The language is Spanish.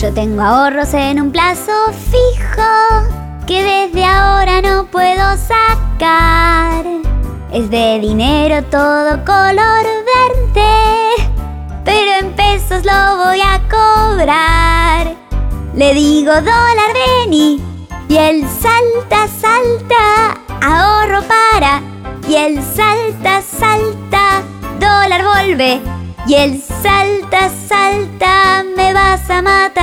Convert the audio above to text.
Yo tengo ahorros en un plazo fijo que desde ahora no puedo sacar. Es de dinero todo color verde, pero en pesos lo voy a cobrar. Le digo dólar vení y él salta, salta, ahorro para y él salta, salta, dólar vuelve y él salta, salta, me vas a matar, me vas a matar.